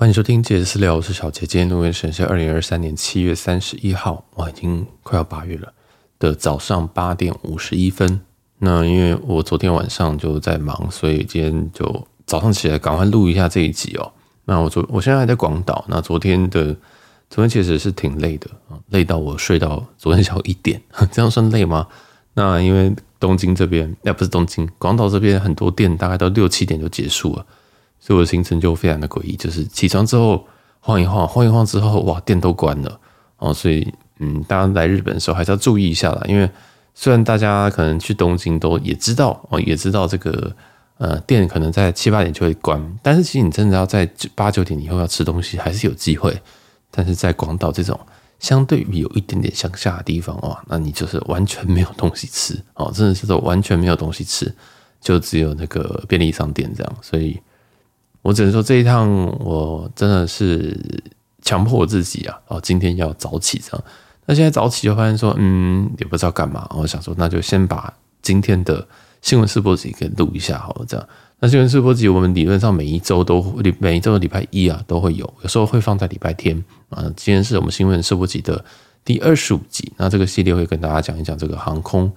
欢迎收听《杰私聊》，我是小杰。今天录音时间是二零二三年七月三十一号，哇，已经快要八月了的早上八点五十一分。那因为我昨天晚上就在忙，所以今天就早上起来赶快录一下这一集哦。那我昨我现在还在广岛，那昨天的昨天其实是挺累的啊，累到我睡到昨天下午一点，这样算累吗？那因为东京这边，那不是东京，广岛这边很多店大概到六七点就结束了。所以我的行程就非常的诡异，就是起床之后晃一晃，晃一晃之后，哇，店都关了哦。所以，嗯，大家来日本的时候还是要注意一下啦。因为虽然大家可能去东京都也知道哦，也知道这个呃店可能在七八点就会关，但是其实你真的要在八九点以后要吃东西，还是有机会。但是在广岛这种相对于有一点点乡下的地方哇，那你就是完全没有东西吃哦，真的是完全没有东西吃，就只有那个便利商店这样，所以。我只能说这一趟我真的是强迫自己啊，哦，今天要早起这样。那现在早起就发现说，嗯，也不知道干嘛。我想说，那就先把今天的新闻试播集给录一下好了，这样。那新闻试播集我们理论上每一周都每一周的礼拜一啊都会有，有时候会放在礼拜天啊。今天是我们新闻试播集的第二十五集，那这个系列会跟大家讲一讲这个航空、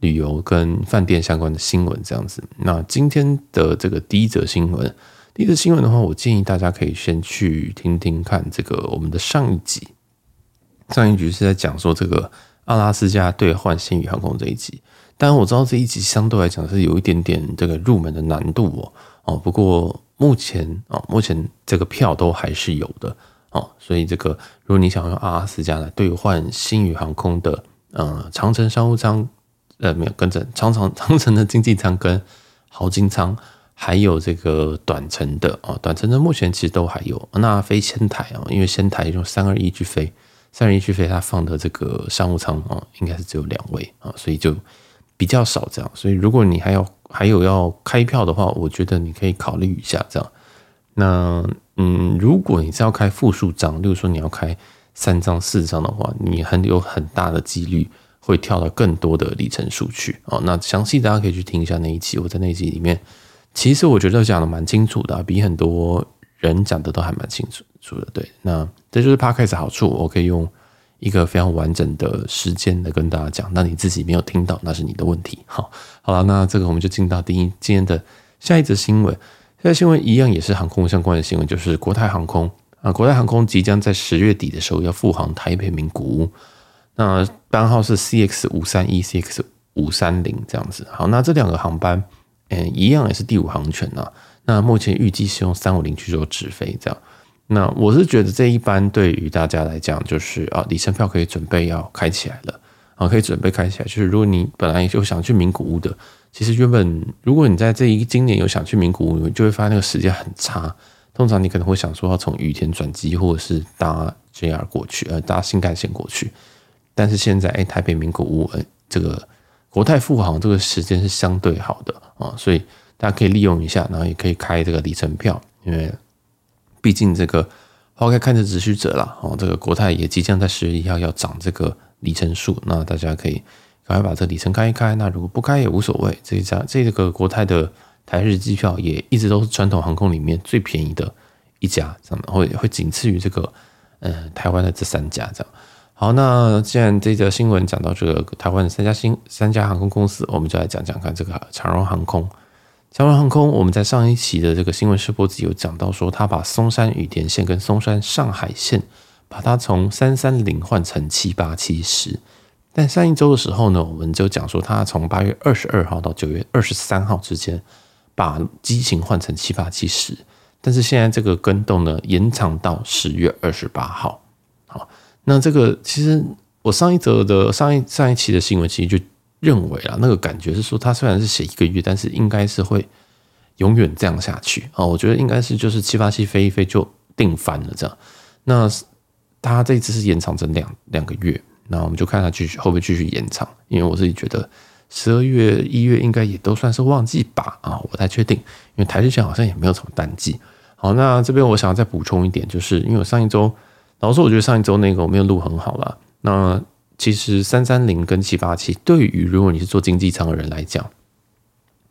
旅游跟饭店相关的新闻这样子。那今天的这个第一则新闻。第一个新闻的话，我建议大家可以先去听听看这个我们的上一集，上一集是在讲说这个阿拉斯加兑换星宇航空这一集。当然我知道这一集相对来讲是有一点点这个入门的难度哦哦，不过目前哦目前这个票都还是有的哦，所以这个如果你想用阿拉斯加来兑换星宇航空的呃长城商务舱呃没有跟着长长长城的经济舱跟豪金舱。还有这个短程的啊，短程的目前其实都还有。那飞仙台啊，因为仙台用三二一去飞，三二一去飞，它放的这个商务舱啊，应该是只有两位啊，所以就比较少这样。所以如果你还要还有要开票的话，我觉得你可以考虑一下这样。那嗯，如果你是要开复数张，例如说你要开三张四张的话，你很有很大的几率会跳到更多的里程数去啊。那详细大家可以去听一下那一期，我在那一集里面。其实我觉得讲的蛮清楚的，比很多人讲的都还蛮清楚的。对，那这就是 Podcast 好处，我可以用一个非常完整的时间来跟大家讲。那你自己没有听到，那是你的问题。好，好了，那这个我们就进到第一今天的下一则新闻。下一则新闻一样也是航空相关的新闻，就是国泰航空啊，国泰航空即将在十月底的时候要复航台北名古屋，那班号是 CX 五三一 CX 五三零这样子。好，那这两个航班。嗯，一样也是第五航权啊。那目前预计是用三五零去做直飞，这样。那我是觉得这一班对于大家来讲，就是啊，里程票可以准备要开起来了啊，可以准备开起来。就是如果你本来就想去名古屋的，其实原本如果你在这一今年有想去名古屋，你就会发现那个时间很差。通常你可能会想说要从羽田转机，或者是搭 JR 过去，呃，搭新干线过去。但是现在，哎，台北名古屋，呃，这个。国泰复航这个时间是相对好的啊，所以大家可以利用一下，然后也可以开这个里程票，因为毕竟这个花开看着只须折啦。哦，这个国泰也即将在十月一号要涨这个里程数，那大家可以赶快把这里程开一开。那如果不开也无所谓，这一家这个国泰的台日机票也一直都是传统航空里面最便宜的一家，这样会会仅次于这个呃台湾的这三家这样。好，那既然这则新闻讲到这个台湾的三家新三家航空公司，我们就来讲讲看这个长荣航空。长荣航空，我们在上一期的这个新闻试播集有讲到说，他把松山羽田线跟松山上海线，把它从三三零换成七八七十。但上一周的时候呢，我们就讲说，他从八月二十二号到九月二十三号之间，把机型换成七八七十。但是现在这个更动呢，延长到十月二十八号。那这个其实我上一则的上一上一期的新闻，其实就认为啊，那个感觉是说，它虽然是写一个月，但是应该是会永远这样下去啊。我觉得应该是就是七八七飞一飞就定翻了这样。那它这一次是延长成两两个月，那我们就看它继续会不会继续延长。因为我自己觉得十二月一月应该也都算是旺季吧啊，我不太确定，因为台日线好像也没有什么淡季。好，那这边我想要再补充一点，就是因为我上一周。老实说，我觉得上一周那个我没有录很好啦。那其实三三零跟七八七，对于如果你是做经济舱的人来讲，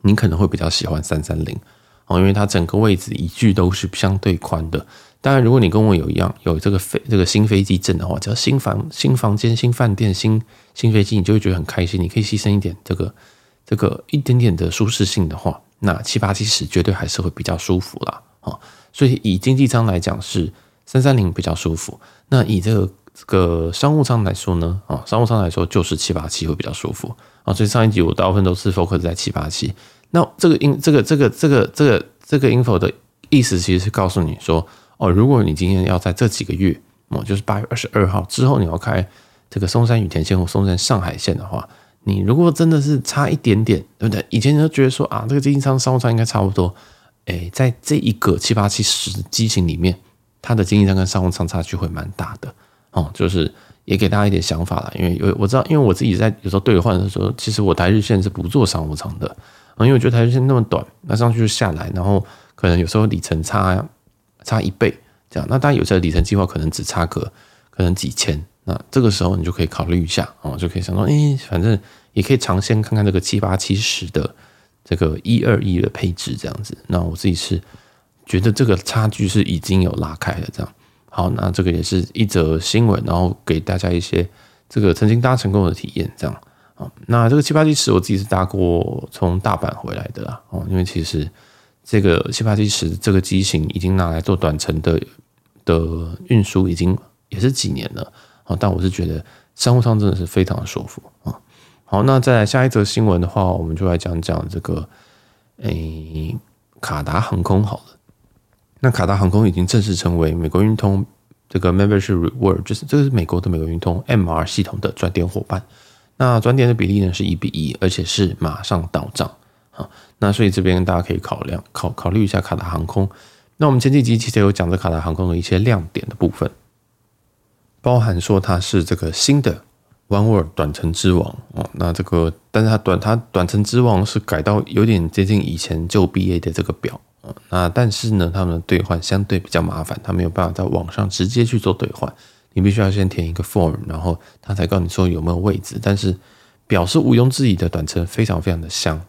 你可能会比较喜欢三三零哦，因为它整个位置，椅距都是相对宽的。当然，如果你跟我有一样有这个飞这个新飞机证的话，只要新房新房间、新饭店、新新飞机，你就会觉得很开心。你可以牺牲一点这个这个一点点的舒适性的话，那七八七十绝对还是会比较舒服啦。啊。所以以经济舱来讲是三三零比较舒服。那以这个这个商务舱来说呢，啊，商务舱来说就是七八七会比较舒服啊。所以上一集我大部分都是 focus 在七八七。那这个音这个这个这个这个这个 info 的意思其实是告诉你说。哦，如果你今天要在这几个月，哦，就是八月二十二号之后，你要开这个松山羽田线或松山上海线的话，你如果真的是差一点点，对不对？以前你都觉得说啊，这个经济舱、商务舱应该差不多，哎，在这一个七八七十机型里面，它的经济上跟商务舱差距会蛮大的哦。就是也给大家一点想法啦，因为有我知道，因为我自己在有时候兑换的时候，其实我台日线是不做商务舱的啊，因为我觉得台日线那么短，那上去就下来，然后可能有时候里程差。差一倍这样，那当然有些里程计划可能只差个可能几千，那这个时候你就可以考虑一下哦，就可以想说，诶，反正也可以尝鲜看看这个七八七十的这个一二一的配置这样子。那我自己是觉得这个差距是已经有拉开了这样。好，那这个也是一则新闻，然后给大家一些这个曾经搭成功的体验这样。啊，那这个七八七十我自己是搭过从大阪回来的啦哦，因为其实。这个七八七十这个机型已经拿来做短程的的运输，已经也是几年了啊。但我是觉得商务舱真的是非常的舒服啊。好，那再下一则新闻的话，我们就来讲讲这个诶卡达航空好了。那卡达航空已经正式成为美国运通这个 Membership Reward，就是这个是美国的美国运通 MR 系统的转点伙伴。那转点的比例呢是一比一，而且是马上到账。啊，那所以这边大家可以考量考考虑一下卡达航空。那我们前几集其实有讲到卡达航空的一些亮点的部分，包含说它是这个新的 One World 短程之王哦。那这个，但是它短它短程之王是改到有点接近以前旧 BA 的这个表。那但是呢，他们的兑换相对比较麻烦，他没有办法在网上直接去做兑换，你必须要先填一个 form，然后他才告诉你说有没有位置。但是表示毋庸置疑的短程非常非常的香。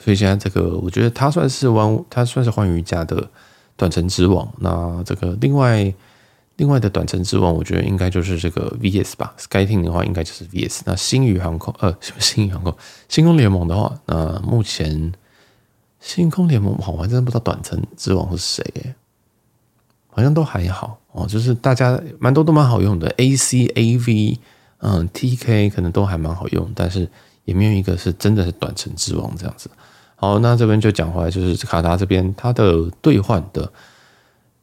所以现在这个，我觉得它算是湾，它算是换瑜伽的短程之王。那这个另外另外的短程之王，我觉得应该就是这个 VS 吧。SkyTeam 的话，应该就是 VS。那星宇航空，呃，什么星宇航空？星空联盟的话，那目前星空联盟，我还真的不知道短程之王是谁耶，好像都还好哦。就是大家蛮多都蛮好用的，AC、AV，嗯，TK 可能都还蛮好用，但是也没有一个是真的是短程之王这样子。好，那这边就讲回来，就是卡达这边它的兑换的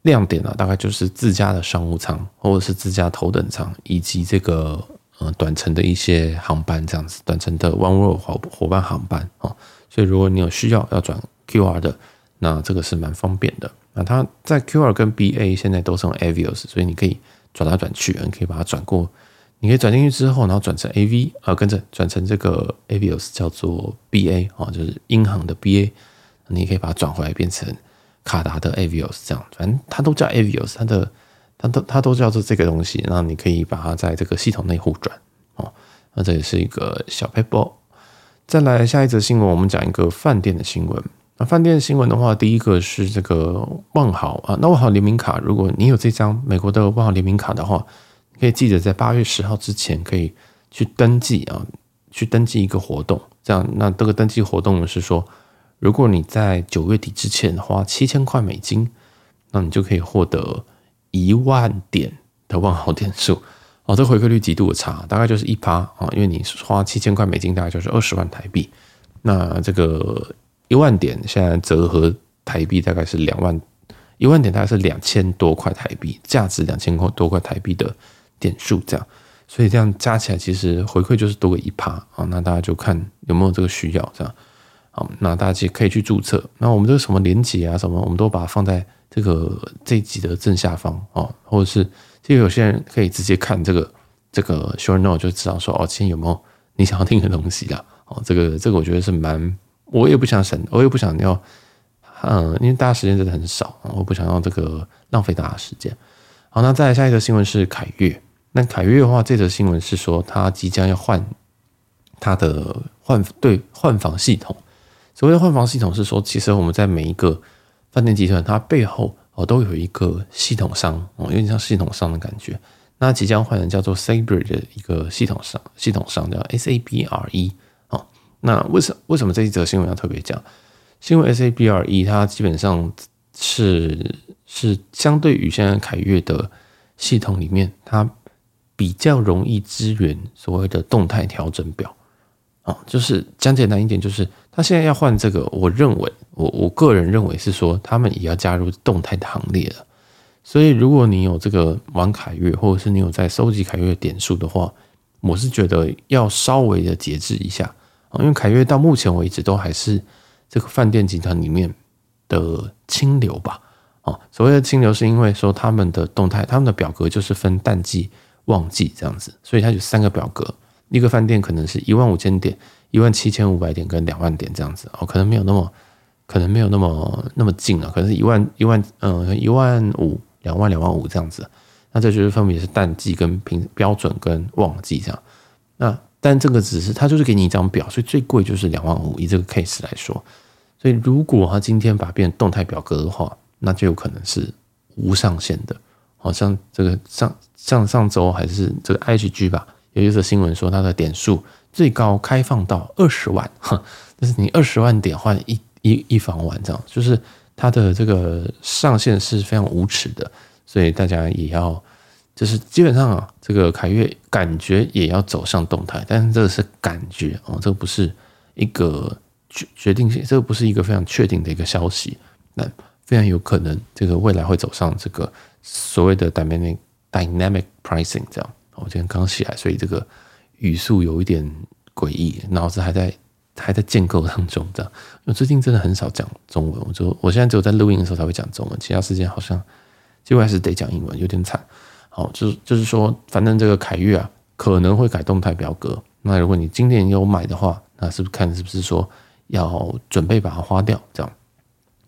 亮点啊，大概就是自家的商务舱，或者是自家头等舱，以及这个呃短程的一些航班这样子，短程的 One World 伙伙伴航班啊。所以如果你有需要要转 QR 的，那这个是蛮方便的。那它在 QR 跟 BA 现在都是用 Avios，所以你可以转来转去，你可以把它转过。你可以转进去之后，然后转成 AV 啊，跟着转成这个 Avios 叫做 BA 啊，就是英航的 BA，你可以把它转回来变成卡达的 Avios 这样，反正它都叫 Avios，它的它都它都叫做这个东西，然后你可以把它在这个系统内互转哦。那这也是一个小撇步。再来下一则新闻，我们讲一个饭店的新闻。那饭店的新闻的话，第一个是这个万豪啊，那万豪联名卡，如果你有这张美国的万豪联名卡的话。可以记得在八月十号之前可以去登记啊，去登记一个活动。这样，那这个登记活动呢是说，如果你在九月底之前花七千块美金，那你就可以获得一万点的万豪点数。哦，这回馈率极度的差，大概就是一趴啊，因为你花七千块美金，大概就是二十万台币。那这个一万点现在折合台币大概是两万，一万点大概是两千多块台币，价值两千多块台币的。点数这样，所以这样加起来其实回馈就是多个一趴啊。那大家就看有没有这个需要这样。好，那大家其实可以去注册。那我们这个什么连接啊什么，我们都把它放在这个这一集的正下方啊，或者是其实有些人可以直接看这个这个 show note 就知道说哦，今天有没有你想要听的东西啦。哦，这个这个我觉得是蛮，我也不想省，我也不想要，嗯，因为大家时间真的很少，我不想要这个浪费大家时间。好，那再来下一个新闻是凯悦。那凯悦的话，这则新闻是说，他即将要换他的换对换房系统。所谓的换房系统是说，其实我们在每一个饭店集团，它背后哦，都有一个系统商哦，有点像系统商的感觉。那即将换成叫做 Sabre 的一个系统商，系统商叫 SABRE 哦。那为什为什么这一则新闻要特别讲？是因为 SABRE 它基本上是是相对于现在凯越的系统里面，它比较容易支援所谓的动态调整表。哦，就是讲简单一点，就是他现在要换这个，我认为，我我个人认为是说，他们也要加入动态的行列了。所以，如果你有这个玩凯越，或者是你有在收集凯越点数的话，我是觉得要稍微的节制一下啊，因为凯越到目前为止都还是这个饭店集团里面的清流吧。啊，所谓的清流是因为说他们的动态，他们的表格就是分淡季、旺季这样子，所以它有三个表格。一个饭店可能是一万五千点、一万七千五百点跟两万点这样子哦，可能没有那么，可能没有那么那么近啊，可能是一万一万嗯一万五、两万两万五这样子。那这就是分别是淡季跟平标准跟旺季这样。那但这个只是它就是给你一张表，所以最贵就是两万五。以这个 case 来说，所以如果他今天把它变成动态表格的话，那就有可能是无上限的。好像这个上上上周还是这个 IHG 吧。有一则新闻说，它的点数最高开放到二十万，哈，就是你二十万点换一一一房晚这样，就是它的这个上限是非常无耻的，所以大家也要，就是基本上啊，这个凯越感觉也要走上动态，但是这个是感觉哦，这个不是一个决决定性，这个不是一个非常确定的一个消息，那非常有可能这个未来会走上这个所谓的 dynamic dynamic pricing 这样。我今天刚起来，所以这个语速有一点诡异，脑子还在还在建构当中。这样，我最近真的很少讲中文，我就我现在只有在录音的时候才会讲中文，其他时间好像几乎还是得讲英文，有点惨。好，就是就是说，反正这个凯越啊，可能会改动态表格。那如果你今年有买的话，那是不是看是不是说要准备把它花掉？这样，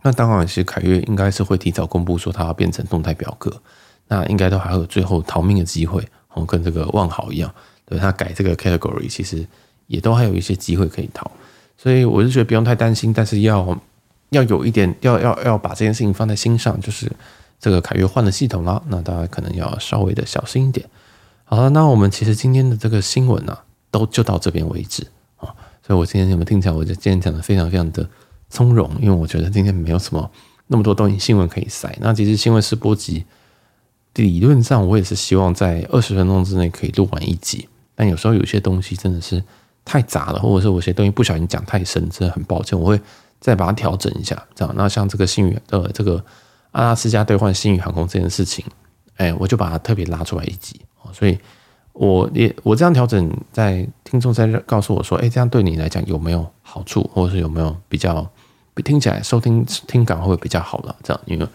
那当然，其实凯越应该是会提早公布说它要变成动态表格，那应该都还有最后逃命的机会。哦，跟这个万豪一样，对，他改这个 category，其实也都还有一些机会可以逃，所以我是觉得不用太担心，但是要要有一点，要要要把这件事情放在心上，就是这个凯越换了系统了，那大家可能要稍微的小心一点。好了，那我们其实今天的这个新闻呢、啊，都就到这边为止啊，所以我今天你们听起来，我就今天讲的非常非常的从容，因为我觉得今天没有什么那么多东西新闻可以塞，那其实新闻是播集。理论上，我也是希望在二十分钟之内可以录完一集，但有时候有些东西真的是太杂了，或者是我些东西不小心讲太深，真的很抱歉，我会再把它调整一下。这样，那像这个星宇呃，这个阿拉斯加兑换星宇航空这件事情，哎，我就把它特别拉出来一集。所以我也我这样调整，在听众在告诉我说，哎，这样对你来讲有没有好处，或者是有没有比较听起来收听听感会比较好了？这样，因为。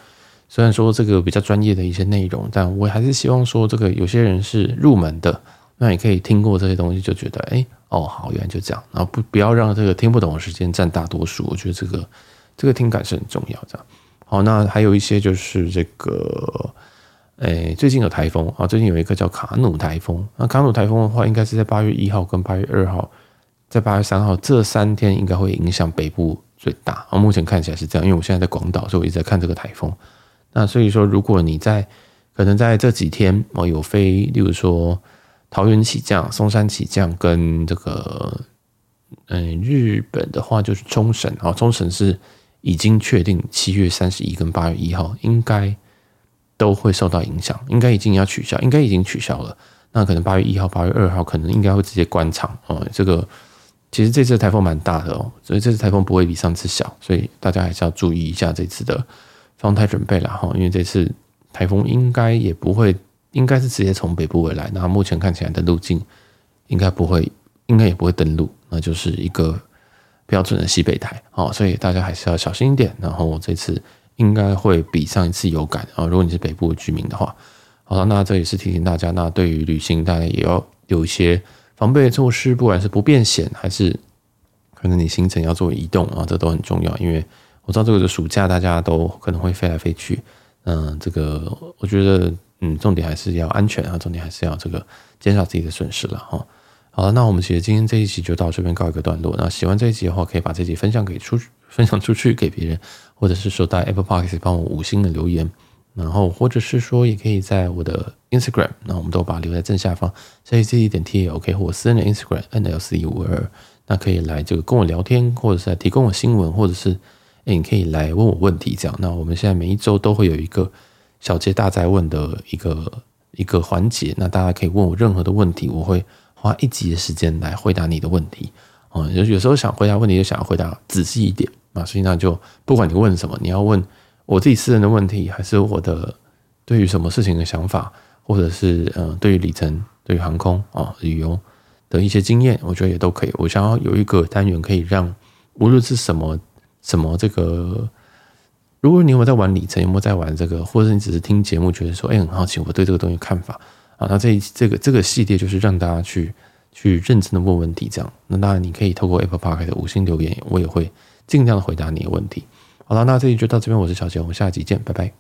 虽然说这个比较专业的一些内容，但我还是希望说，这个有些人是入门的，那你可以听过这些东西，就觉得，哎，哦，好，原来就这样，然后不不要让这个听不懂的时间占大多数。我觉得这个这个听感是很重要的。好，那还有一些就是这个，哎，最近有台风啊，最近有一个叫卡努台风。那卡努台风的话，应该是在八月一号跟八月二号，在八月三号这三天应该会影响北部最大。啊，目前看起来是这样，因为我现在在广岛，所以我一直在看这个台风。那所以说，如果你在可能在这几天哦有飞，例如说桃园起降、松山起降，跟这个嗯日本的话就是冲绳啊，冲绳是已经确定七月三十一跟八月一号应该都会受到影响，应该已经要取消，应该已经取消了。那可能八月一号、八月二号可能应该会直接关场哦。这个其实这次台风蛮大的哦，所以这次台风不会比上次小，所以大家还是要注意一下这次的。防台准备了哈，因为这次台风应该也不会，应该是直接从北部回来。那目前看起来的路径应该不会，应该也不会登陆，那就是一个标准的西北台哦。所以大家还是要小心一点。然后我这次应该会比上一次有感啊。如果你是北部的居民的话，好了，那这也是提醒大家，那对于旅行大家也要有一些防备措施，不管是不变险还是可能你行程要做移动啊，这都很重要，因为。我知道这个暑假大家都可能会飞来飞去，嗯，这个我觉得，嗯，重点还是要安全啊，重点还是要这个减少自己的损失了哈。好了，那我们其实今天这一期就到这边告一个段落。那喜欢这一集的话，可以把这集分享给出分享出去给别人，或者是说在 Apple Podcast 帮我五星的留言，然后或者是说也可以在我的 Instagram，那我们都把留在正下方，C C 点 T A O K 或私人的 Instagram N L C 五二二，那可以来这个跟我聊天，或者是来提供我新闻，或者是诶你可以来问我问题，这样。那我们现在每一周都会有一个小杰大哉问的一个一个环节，那大家可以问我任何的问题，我会花一集的时间来回答你的问题。哦，有有时候想回答问题，就想要回答仔细一点啊，所以那就不管你问什么，你要问。我自己私人的问题，还是我的对于什么事情的想法，或者是呃，对于里程、对于航空啊、旅游的一些经验，我觉得也都可以。我想要有一个单元，可以让无论是什么什么这个，如果你有没有在玩里程，有没有在玩这个，或者你只是听节目，觉得说，哎，很好奇，我对这个东西看法啊，那这这个这个系列就是让大家去去认真的问问题，这样。那当然，你可以透过 Apple Park 的五星留言，我也会尽量的回答你的问题。好了，那这里就到这边。我是小杰，我们下集见，拜拜。